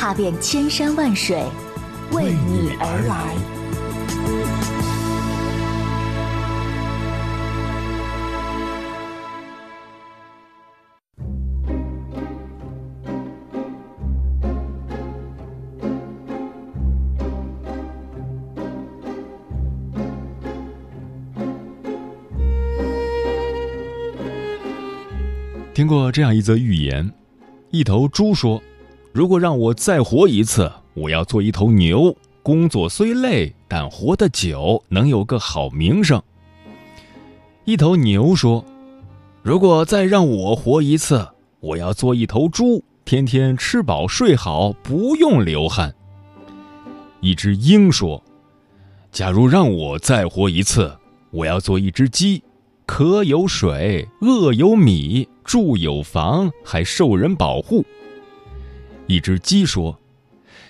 踏遍千山万水，为你而来。听过这样一则寓言：一头猪说。如果让我再活一次，我要做一头牛。工作虽累，但活得久，能有个好名声。一头牛说：“如果再让我活一次，我要做一头猪，天天吃饱睡好，不用流汗。”一只鹰说：“假如让我再活一次，我要做一只鸡，渴有水，饿有米，住有房，还受人保护。”一只鸡说：“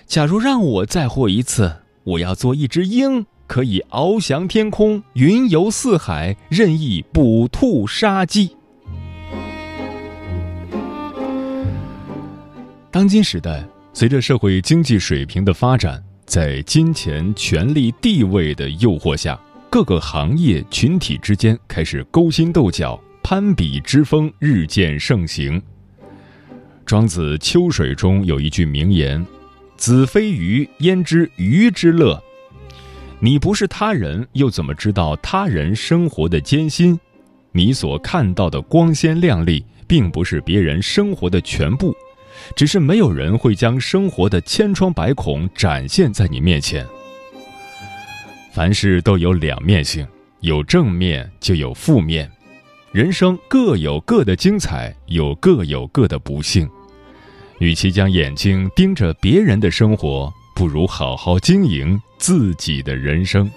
假如让我再活一次，我要做一只鹰，可以翱翔天空，云游四海，任意捕兔杀鸡。”当今时代，随着社会经济水平的发展，在金钱、权力、地位的诱惑下，各个行业群体之间开始勾心斗角，攀比之风日渐盛行。庄子《秋水》中有一句名言：“子非鱼，焉知鱼之乐？”你不是他人，又怎么知道他人生活的艰辛？你所看到的光鲜亮丽，并不是别人生活的全部，只是没有人会将生活的千疮百孔展现在你面前。凡事都有两面性，有正面就有负面，人生各有各的精彩，有各有各的不幸。与其将眼睛盯着别人的生活，不如好好经营自己的人生。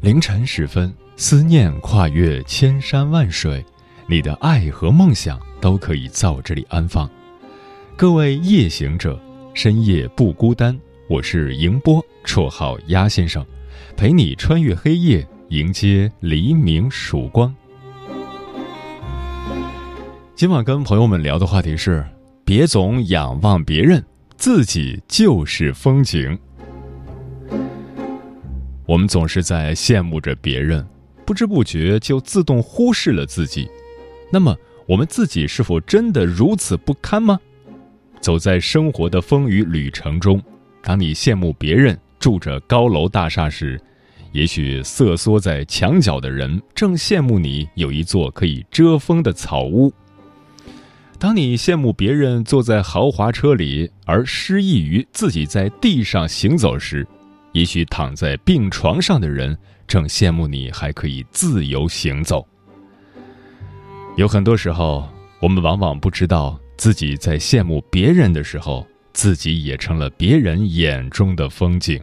凌晨时分，思念跨越千山万水，你的爱和梦想都可以在我这里安放。各位夜行者，深夜不孤单。我是迎波，绰号鸭先生。陪你穿越黑夜，迎接黎明曙光。今晚跟朋友们聊的话题是：别总仰望别人，自己就是风景。我们总是在羡慕着别人，不知不觉就自动忽视了自己。那么，我们自己是否真的如此不堪吗？走在生活的风雨旅程中，当你羡慕别人，住着高楼大厦时，也许瑟缩在墙角的人正羡慕你有一座可以遮风的草屋。当你羡慕别人坐在豪华车里，而失意于自己在地上行走时，也许躺在病床上的人正羡慕你还可以自由行走。有很多时候，我们往往不知道自己在羡慕别人的时候，自己也成了别人眼中的风景。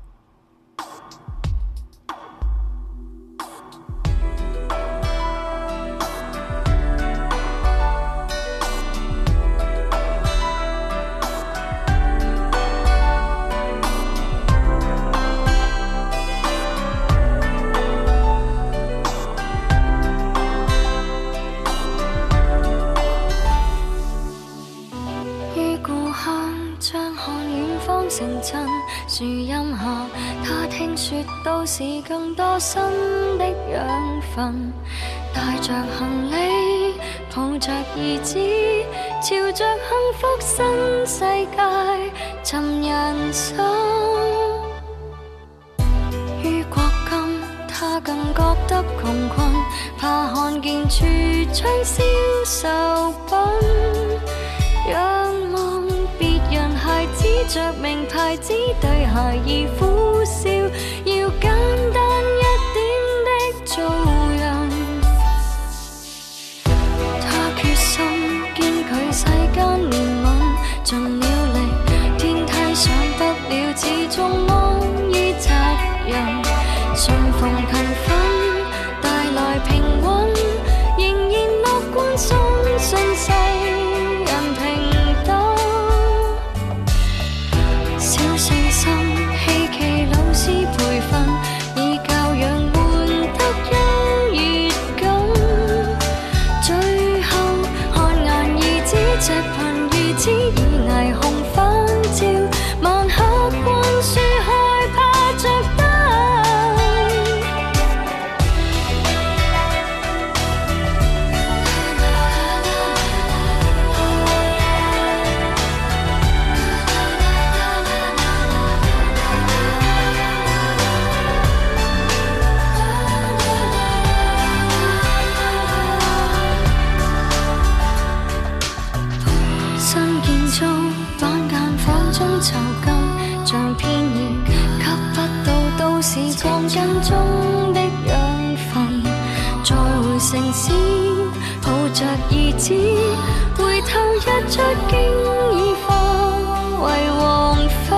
是更多新的养分，带着行李，抱着儿子，朝着幸福新世界寻人生。如国今他更觉得穷困。怕看见橱窗销售品，仰望别人孩子着名牌子对孩儿苦笑，小信回头日出經已化為黃昏。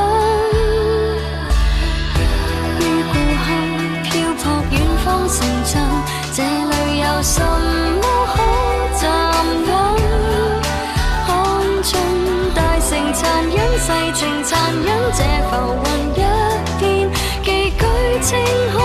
於故鄉漂泊遠方城鎮，這裏有什麼可站穩？看盡大城殘忍，世情殘忍，這浮雲一片，寄居清空，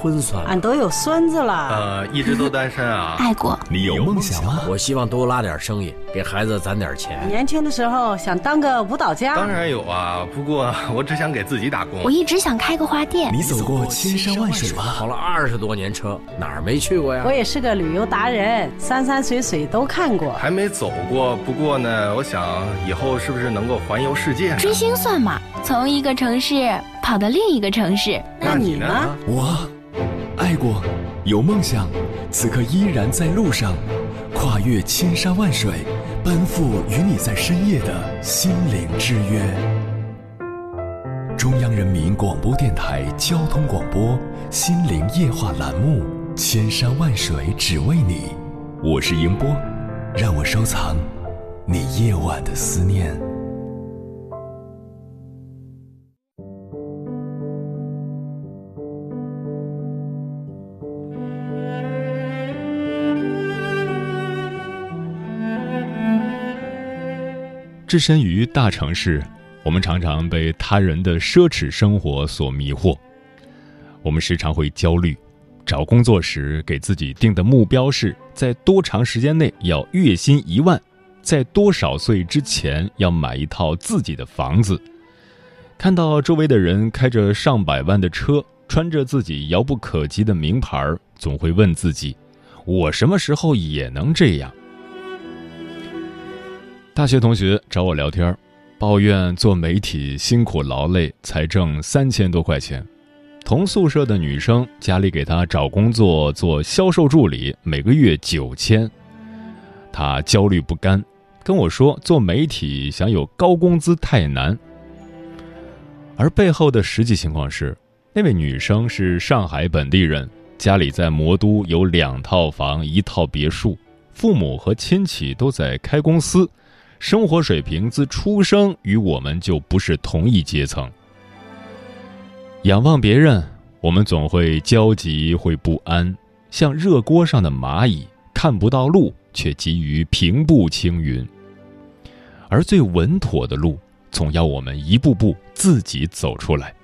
婚算了，俺都有孙子了，呃，一直都单身啊。爱过，你有梦想吗？我希望多拉点生意，给孩子攒点钱。年轻的时候想当个舞蹈家，当然有啊，不过我只想给自己打工我。一直想开个花店。你走过千山万水吗？跑了二十多年车，哪儿没去过呀我？也是个旅游达人，山山水水都看过。还没走过，不过呢，我想以后是不是能够环游世界？追星算吗？从一个城市跑到另一个城市，那你呢？我爱过，有梦想，此刻依然在路上，跨越千山万水，奔赴与你在深夜的心灵之约。中央人民广播电台交通广播《心灵夜话》栏目，千山万水只为你，我是迎波，让我收藏你夜晚的思念。置身于大城市，我们常常被他人的奢侈生活所迷惑。我们时常会焦虑，找工作时给自己定的目标是在多长时间内要月薪一万，在多少岁之前要买一套自己的房子。看到周围的人开着上百万的车，穿着自己遥不可及的名牌，总会问自己：我什么时候也能这样？大学同学找我聊天，抱怨做媒体辛苦劳累，才挣三千多块钱。同宿舍的女生家里给她找工作做销售助理，每个月九千。她焦虑不甘，跟我说做媒体想有高工资太难。而背后的实际情况是，那位女生是上海本地人，家里在魔都有两套房、一套别墅，父母和亲戚都在开公司，生活水平自出生与我们就不是同一阶层。仰望别人，我们总会焦急，会不安，像热锅上的蚂蚁，看不到路，却急于平步青云。而最稳妥的路，总要我们一步步自己走出来，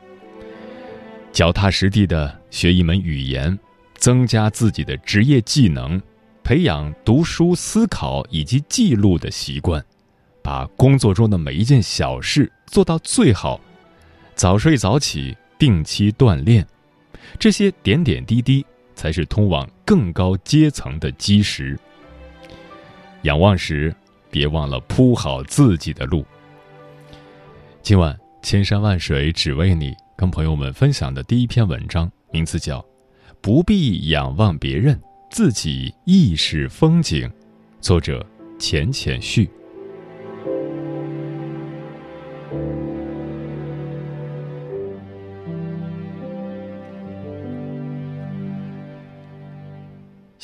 脚踏实地的学一门语言，增加自己的职业技能，培养读书、思考以及记录的习惯，把工作中的每一件小事做到最好，早睡早起。定期锻炼，这些点点滴滴才是通往更高阶层的基石。仰望时，别忘了铺好自己的路。今晚千山万水只为你，跟朋友们分享的第一篇文章，名字叫《不必仰望别人，自己亦是风景》，作者浅浅旭。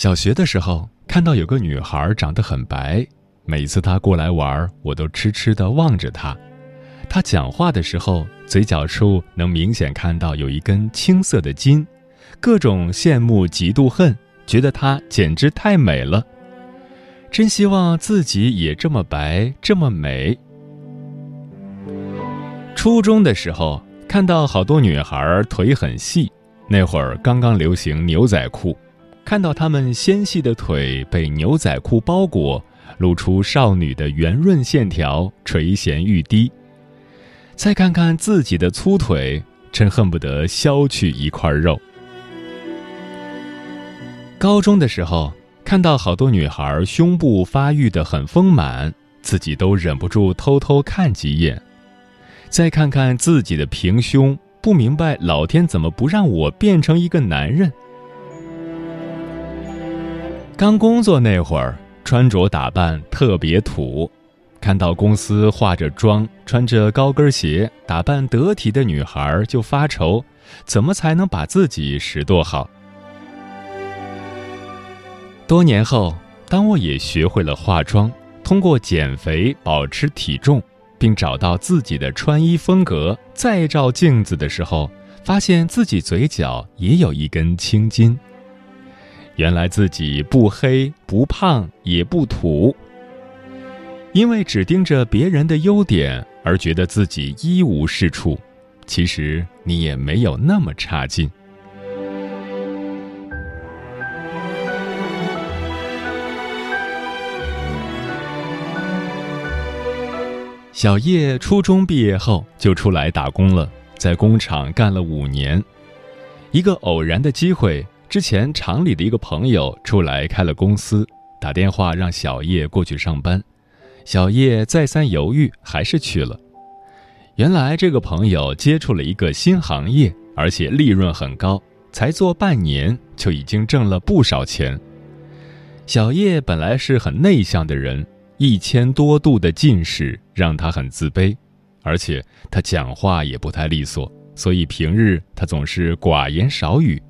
小学的时候，看到有个女孩长得很白，每次她过来玩，我都痴痴地望着她。她讲话的时候，嘴角处能明显看到有一根青色的筋，各种羡慕、嫉妒、恨，觉得她简直太美了。真希望自己也这么白，这么美。初中的时候，看到好多女孩腿很细，那会儿刚刚流行牛仔裤。看到他们纤细的腿被牛仔裤包裹，露出少女的圆润线条，垂涎欲滴。再看看自己的粗腿，真恨不得削去一块肉。高中的时候，看到好多女孩胸部发育的很丰满，自己都忍不住偷偷看几眼。再看看自己的平胸，不明白老天怎么不让我变成一个男人。刚工作那会儿，穿着打扮特别土，看到公司化着妆、穿着高跟鞋、打扮得体的女孩就发愁，怎么才能把自己拾掇好？多年后，当我也学会了化妆，通过减肥保持体重，并找到自己的穿衣风格，再照镜子的时候，发现自己嘴角也有一根青筋。原来自己不黑不胖也不土，因为只盯着别人的优点而觉得自己一无是处，其实你也没有那么差劲。小叶初中毕业后就出来打工了，在工厂干了五年，一个偶然的机会。之前厂里的一个朋友出来开了公司，打电话让小叶过去上班。小叶再三犹豫，还是去了。原来这个朋友接触了一个新行业，而且利润很高，才做半年就已经挣了不少钱。小叶本来是很内向的人，一千多度的近视让他很自卑，而且他讲话也不太利索，所以平日他总是寡言少语。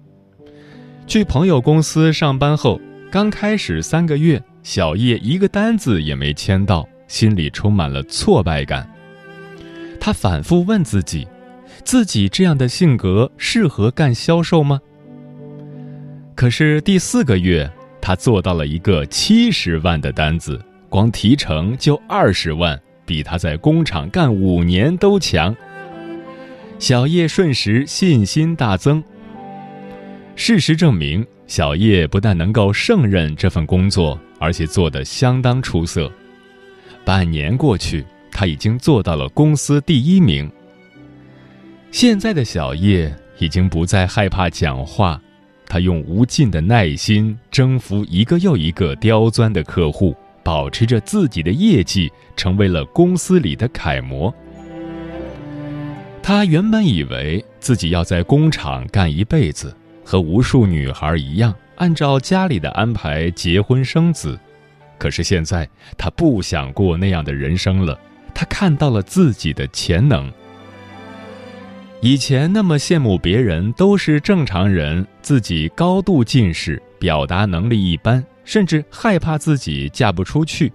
去朋友公司上班后，刚开始三个月，小叶一个单子也没签到，心里充满了挫败感。他反复问自己：自己这样的性格适合干销售吗？可是第四个月，他做到了一个七十万的单子，光提成就二十万，比他在工厂干五年都强。小叶瞬时信心大增。事实证明，小叶不但能够胜任这份工作，而且做得相当出色。半年过去，他已经做到了公司第一名。现在的小叶已经不再害怕讲话，他用无尽的耐心征服一个又一个刁钻的客户，保持着自己的业绩，成为了公司里的楷模。他原本以为自己要在工厂干一辈子。和无数女孩一样，按照家里的安排结婚生子，可是现在他不想过那样的人生了。他看到了自己的潜能。以前那么羡慕别人都是正常人，自己高度近视，表达能力一般，甚至害怕自己嫁不出去。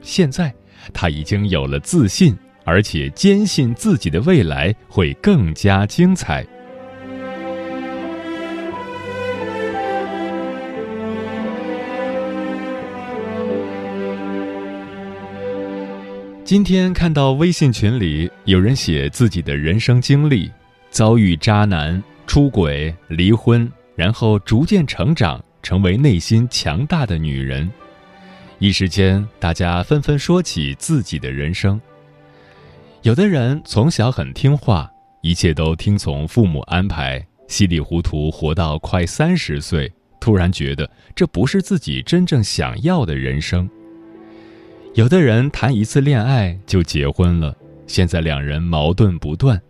现在，他已经有了自信，而且坚信自己的未来会更加精彩。今天看到微信群里有人写自己的人生经历，遭遇渣男、出轨、离婚，然后逐渐成长，成为内心强大的女人。一时间，大家纷纷说起自己的人生。有的人从小很听话，一切都听从父母安排，稀里糊涂活到快三十岁，突然觉得这不是自己真正想要的人生。有的人谈一次恋爱就结婚了，现在两人矛盾不断，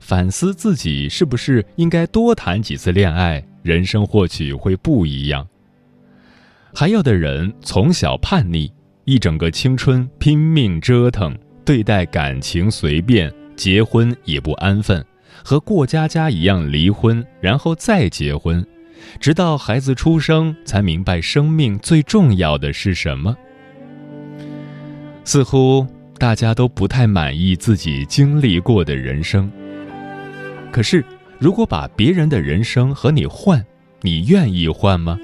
反思自己是不是应该多谈几次恋爱，人生或许会不一样。还有的人从小叛逆，一整个青春拼命折腾，对待感情随便，结婚也不安分，和过家家一样离婚，然后再结婚，直到孩子出生才明白生命最重要的是什么。似乎大家都不太满意自己经历过的人生。可是，如果把别人的人生和你换，你愿意换吗？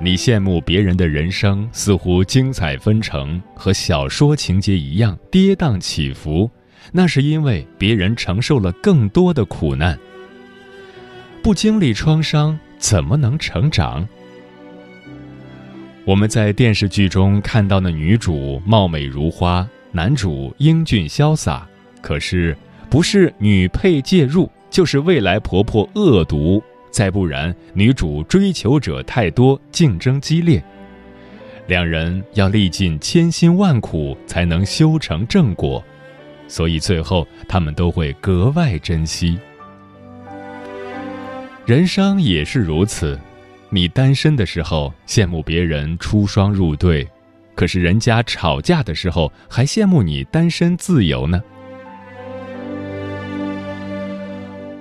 你羡慕别人的人生似乎精彩纷呈，和小说情节一样跌宕起伏，那是因为别人承受了更多的苦难。不经历创伤，怎么能成长？我们在电视剧中看到的女主貌美如花，男主英俊潇洒。可是，不是女配介入，就是未来婆婆恶毒，再不然女主追求者太多，竞争激烈，两人要历尽千辛万苦才能修成正果，所以最后他们都会格外珍惜。人生也是如此。你单身的时候羡慕别人出双入对，可是人家吵架的时候还羡慕你单身自由呢。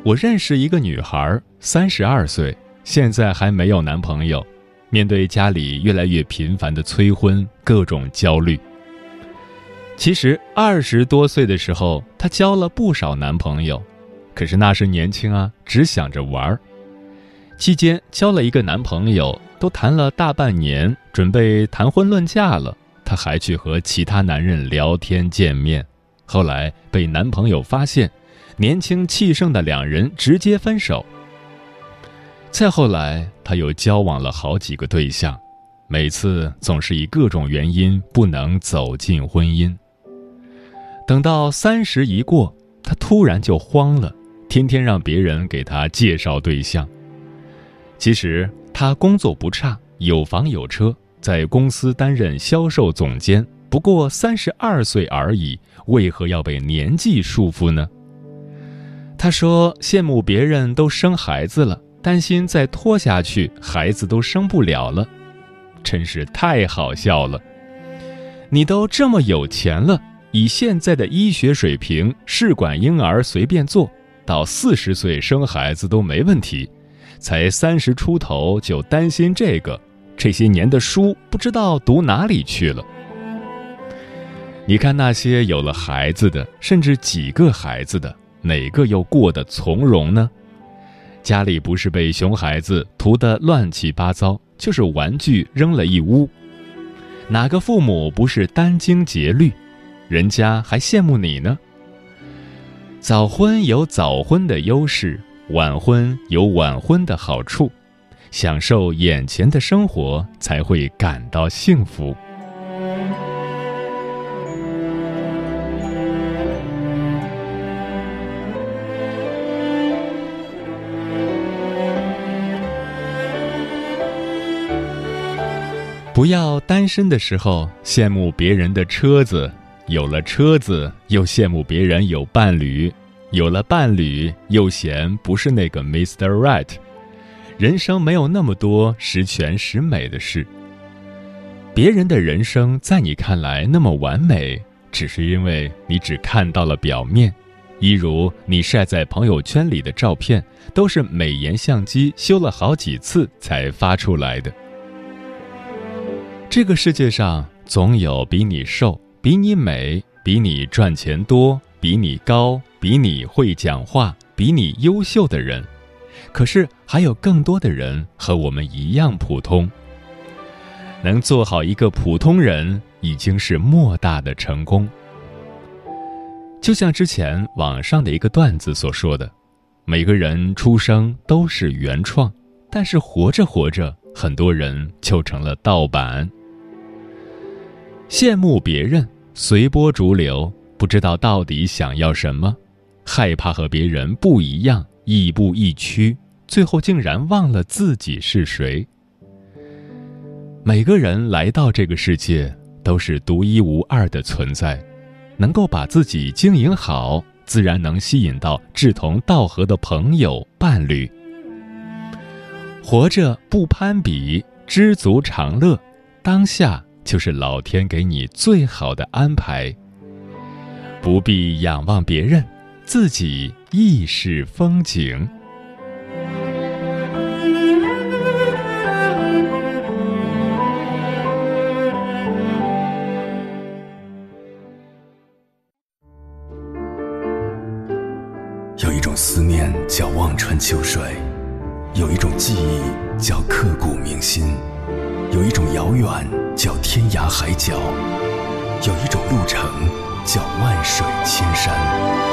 我认识一个女孩，三十二岁，现在还没有男朋友，面对家里越来越频繁的催婚，各种焦虑。其实二十多岁的时候，她交了不少男朋友，可是那时年轻啊，只想着玩儿。期间交了一个男朋友，都谈了大半年，准备谈婚论嫁了。她还去和其他男人聊天见面，后来被男朋友发现，年轻气盛的两人直接分手。再后来，她又交往了好几个对象，每次总是以各种原因不能走进婚姻。等到三十一过，她突然就慌了，天天让别人给她介绍对象。其实他工作不差，有房有车，在公司担任销售总监，不过三十二岁而已，为何要被年纪束缚呢？他说羡慕别人都生孩子了，担心再拖下去孩子都生不了了，真是太好笑了。你都这么有钱了，以现在的医学水平，试管婴儿随便做到四十岁生孩子都没问题。才三十出头就担心这个，这些年的书不知道读哪里去了。你看那些有了孩子的，甚至几个孩子的，哪个又过得从容呢？家里不是被熊孩子涂得乱七八糟，就是玩具扔了一屋。哪个父母不是殚精竭虑？人家还羡慕你呢。早婚有早婚的优势。晚婚有晚婚的好处，享受眼前的生活才会感到幸福。不要单身的时候羡慕别人的车子，有了车子又羡慕别人有伴侣。有了伴侣，又嫌不是那个 Mr. Right。人生没有那么多十全十美的事。别人的人生在你看来那么完美，只是因为你只看到了表面，一如你晒在朋友圈里的照片，都是美颜相机修了好几次才发出来的。这个世界上总有比你瘦、比你美、比你赚钱多、比你高、比你会讲话、比你优秀的人，可是还有更多的人和我们一样普通。能做好一个普通人，已经是莫大的成功。就像之前网上的一个段子所说的，每个人出生都是原创，但是活着活着，很多人就成了盗版。羡慕别人，随波逐流，不知道到底想要什么，害怕和别人不一样，亦步亦趋，最后竟然忘了自己是谁。每个人来到这个世界都是独一无二的存在。能够把自己经营好，自然能吸引到志同道合的朋友、伴侣。活着不攀比，知足常乐，当下就是老天给你最好的安排。不必仰望别人，自己亦是风景。有一种思念叫望穿秋水，有一种记忆叫刻骨铭心，有一种遥远叫天涯海角，有一种路程叫万水千山。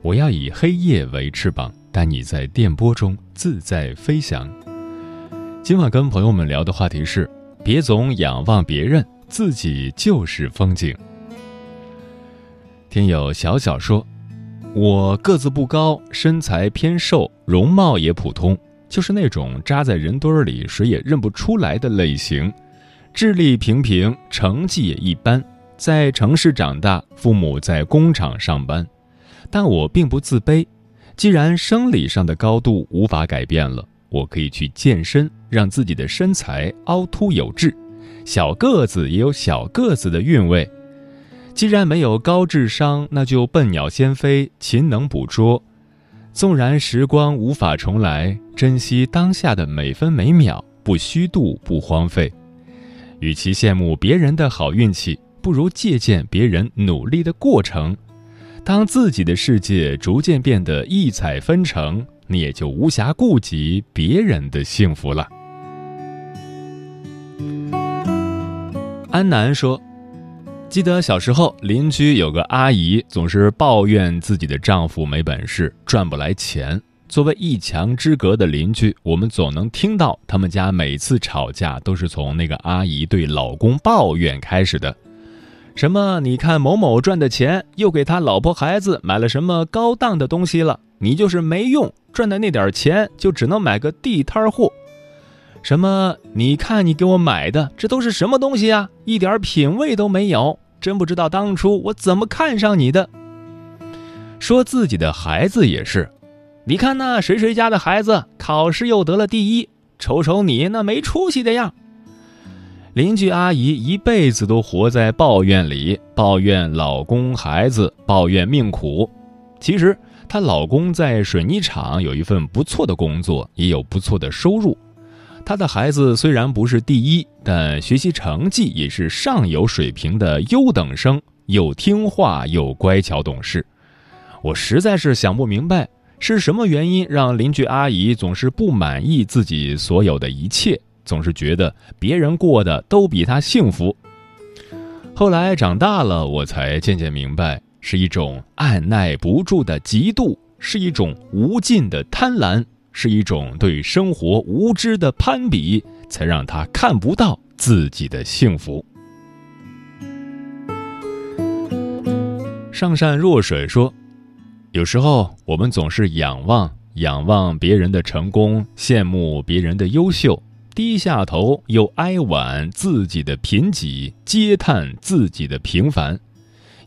我要以黑夜为翅膀，带你在电波中自在飞翔。今晚跟朋友们聊的话题是：别总仰望别人，自己就是风景。听友小小说，我个子不高，身材偏瘦，容貌也普通。就是那种扎在人堆里谁也认不出来的类型，智力平平，成绩也一般，在城市长大，父母在工厂上班，但我并不自卑。既然生理上的高度无法改变了，我可以去健身，让自己的身材凹凸有致，小个子也有小个子的韵味。既然没有高智商，那就笨鸟先飞，勤能捕捉。纵然时光无法重来，珍惜当下的每分每秒，不虚度，不荒废。与其羡慕别人的好运气，不如借鉴别人努力的过程。当自己的世界逐渐变得异彩纷呈，你也就无暇顾及别人的幸福了。安南说。记得小时候，邻居有个阿姨，总是抱怨自己的丈夫没本事，赚不来钱。作为一墙之隔的邻居，我们总能听到他们家每次吵架都是从那个阿姨对老公抱怨开始的。什么？你看某某赚的钱，又给他老婆孩子买了什么高档的东西了？你就是没用，赚的那点钱就只能买个地摊货。什么？你看你给我买的，这都是什么东西啊？一点品味都没有，真不知道当初我怎么看上你的。说自己的孩子也是，你看那谁谁家的孩子考试又得了第一，瞅瞅你那没出息的样。邻居阿姨一辈子都活在抱怨里，抱怨老公、孩子，抱怨命苦。其实她老公在水泥厂有一份不错的工作，也有不错的收入。她的孩子虽然不是第一，但学习成绩也是上游水平的优等生，又听话又乖巧懂事。我实在是想不明白，是什么原因让邻居阿姨总是不满意自己所有的一切，总是觉得别人过得都比他幸福。后来长大了，我才渐渐明白，是一种按耐不住的嫉妒，是一种无尽的贪婪。是一种对生活无知的攀比，才让他看不到自己的幸福。上善若水说：“有时候我们总是仰望仰望别人的成功，羡慕别人的优秀，低下头又哀婉自己的贫瘠，嗟叹自己的平凡。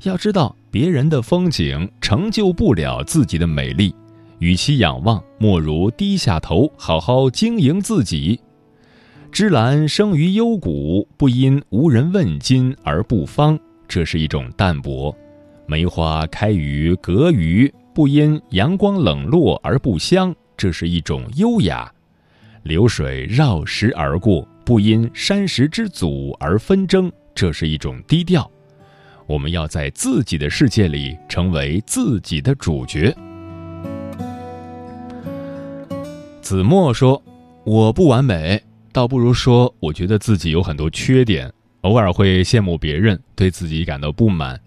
要知道，别人的风景成就不了自己的美丽。与其仰望，莫如低下头，好好经营自己。芝兰生于幽谷，不因无人问津而不芳，这是一种淡泊。”梅花开于阁隅，不因阳光冷落而不香，这是一种优雅；流水绕石而过，不因山石之阻而纷争，这是一种低调。我们要在自己的世界里成为自己的主角。子墨说：“我不完美，倒不如说我觉得自己有很多缺点，偶尔会羡慕别人，对自己感到不满。”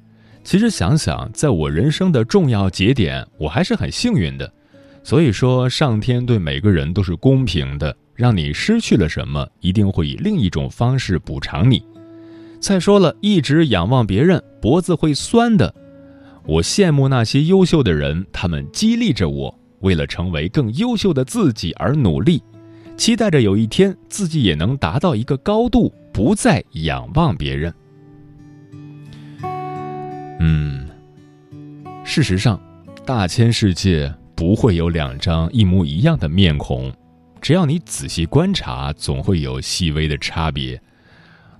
其实想想，在我人生的重要节点，我还是很幸运的。所以说，上天对每个人都是公平的，让你失去了什么，一定会以另一种方式补偿你。再说了，一直仰望别人，脖子会酸的。我羡慕那些优秀的人，他们激励着我，为了成为更优秀的自己而努力，期待着有一天自己也能达到一个高度，不再仰望别人。嗯，事实上，大千世界不会有两张一模一样的面孔，只要你仔细观察，总会有细微的差别。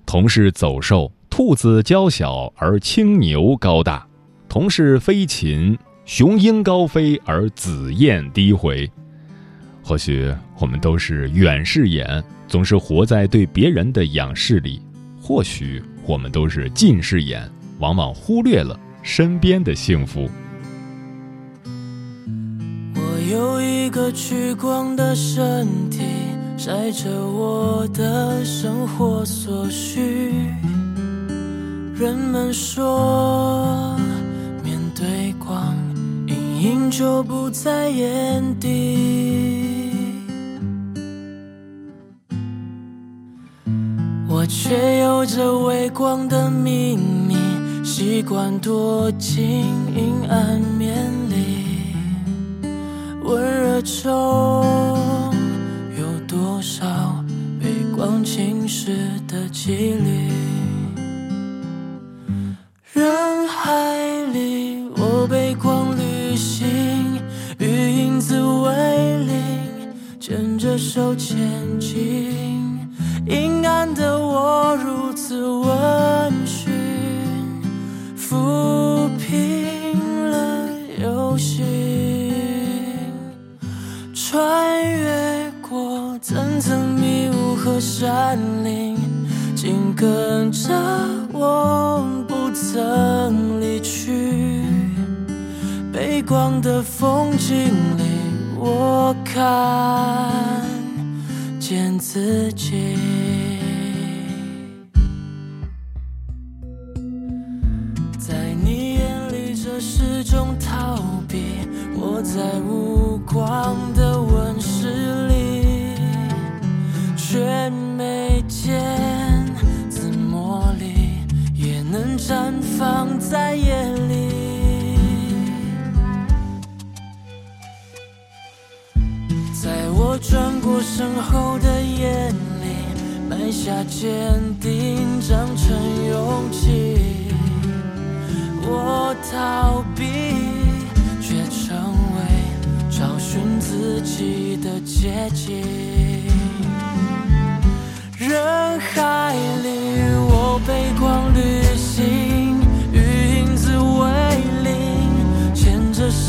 同是走兽，兔子娇小而青牛高大；同是飞禽，雄鹰高飞而紫燕低回。或许我们都是远视眼，总是活在对别人的仰视里；或许我们都是近视眼。往往忽略了身边的幸福。有一个聚光的身体，晒着我的生活所需。人们说，面对光，阴影就不在眼底。我却有着微光的秘密。习惯躲进阴暗面，温热中有多少被光侵蚀的几率？人海里，我被光旅行，与影子为邻，牵着手前进。阴暗的我如此温驯。抚平层迷雾和山林，紧跟着我不曾离去。背光的风景里，我看见自己。在无光绽放在夜里。在我转过身后的夜里，埋下坚定，长成勇气。我逃避。却成为找寻自己的捷径，人海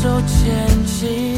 手牵起。